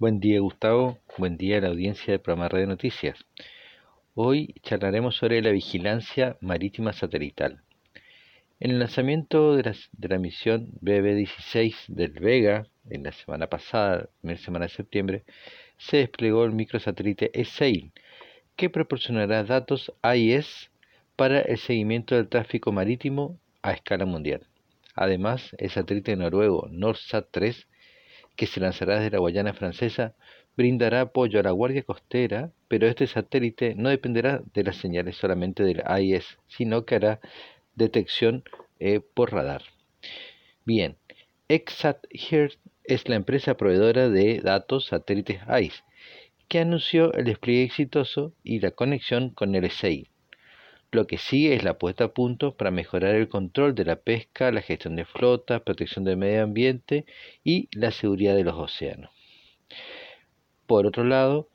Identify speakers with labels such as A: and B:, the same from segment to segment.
A: Buen día Gustavo, buen día a la audiencia del programa Radio Noticias. Hoy charlaremos sobre la vigilancia marítima satelital. En el lanzamiento de la, misión BB-16 del Vega, en la semana pasada, primera semana de septiembre, se desplegó el microsatélite ESAIL, que proporcionará datos AIS para el seguimiento del tráfico marítimo a escala mundial. Además, el satélite noruego NORSAT 3, que se lanzará desde la Guayana francesa, brindará apoyo a la Guardia Costera, pero este satélite no dependerá de las señales solamente del AIS, sino que hará detección eh, por radar. Bien, ExatHear es la empresa proveedora de datos satélites AIS, que anunció el despliegue exitoso y la conexión con el SEI. Lo que sigue es la puesta a punto para mejorar el control de la pesca, la gestión de flotas, protección del medio ambiente y la seguridad de los océanos. Por otro lado,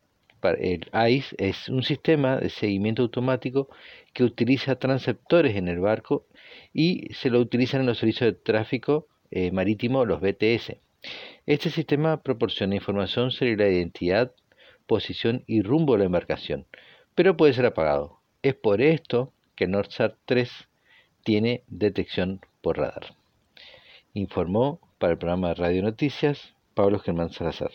A: el ICE es un sistema de seguimiento automático que utiliza transceptores en el barco y se lo utilizan en los servicios de tráfico eh, marítimo, los BTS. Este sistema proporciona información sobre la identidad, posición y rumbo de la embarcación, pero puede ser apagado. Es por esto que NordSat 3 tiene detección por radar. Informó para el programa de Radio Noticias Pablo Germán Salazar.